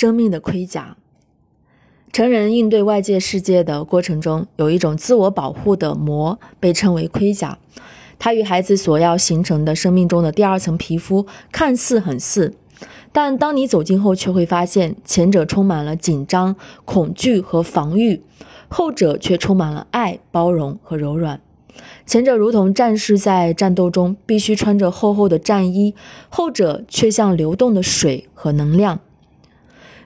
生命的盔甲。成人应对外界世界的过程中，有一种自我保护的膜，被称为盔甲。它与孩子所要形成的生命中的第二层皮肤看似很似，但当你走近后，却会发现前者充满了紧张、恐惧和防御，后者却充满了爱、包容和柔软。前者如同战士在战斗中必须穿着厚厚的战衣，后者却像流动的水和能量。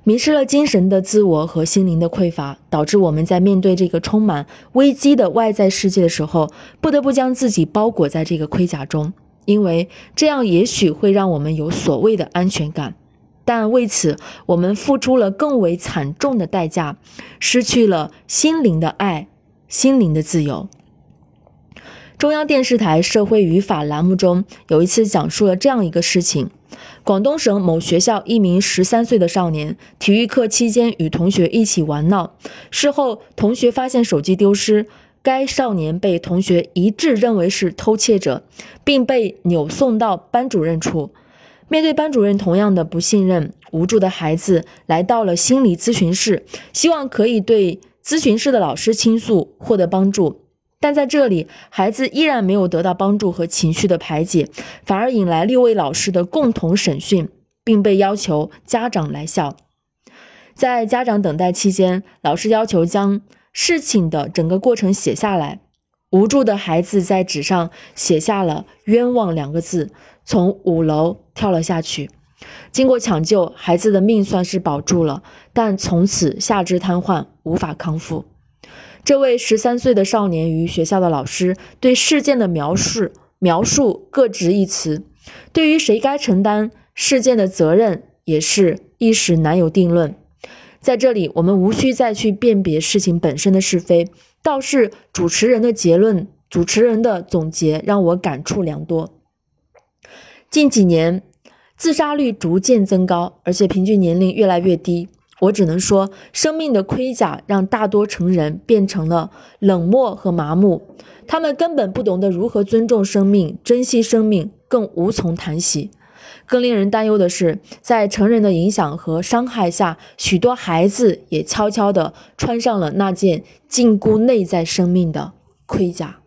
迷失了精神的自我和心灵的匮乏，导致我们在面对这个充满危机的外在世界的时候，不得不将自己包裹在这个盔甲中，因为这样也许会让我们有所谓的安全感，但为此我们付出了更为惨重的代价，失去了心灵的爱、心灵的自由。中央电视台社会与法栏目中有一次讲述了这样一个事情。广东省某学校一名十三岁的少年，体育课期间与同学一起玩闹，事后同学发现手机丢失，该少年被同学一致认为是偷窃者，并被扭送到班主任处。面对班主任同样的不信任，无助的孩子来到了心理咨询室，希望可以对咨询室的老师倾诉，获得帮助。但在这里，孩子依然没有得到帮助和情绪的排解，反而引来六位老师的共同审讯，并被要求家长来校。在家长等待期间，老师要求将事情的整个过程写下来。无助的孩子在纸上写下了“冤枉”两个字，从五楼跳了下去。经过抢救，孩子的命算是保住了，但从此下肢瘫痪，无法康复。这位十三岁的少年与学校的老师对事件的描述描述各执一词，对于谁该承担事件的责任也是一时难有定论。在这里，我们无需再去辨别事情本身的是非，倒是主持人的结论、主持人的总结让我感触良多。近几年，自杀率逐渐增高，而且平均年龄越来越低。我只能说，生命的盔甲让大多成人变成了冷漠和麻木，他们根本不懂得如何尊重生命、珍惜生命，更无从谈起。更令人担忧的是，在成人的影响和伤害下，许多孩子也悄悄地穿上了那件禁锢内在生命的盔甲。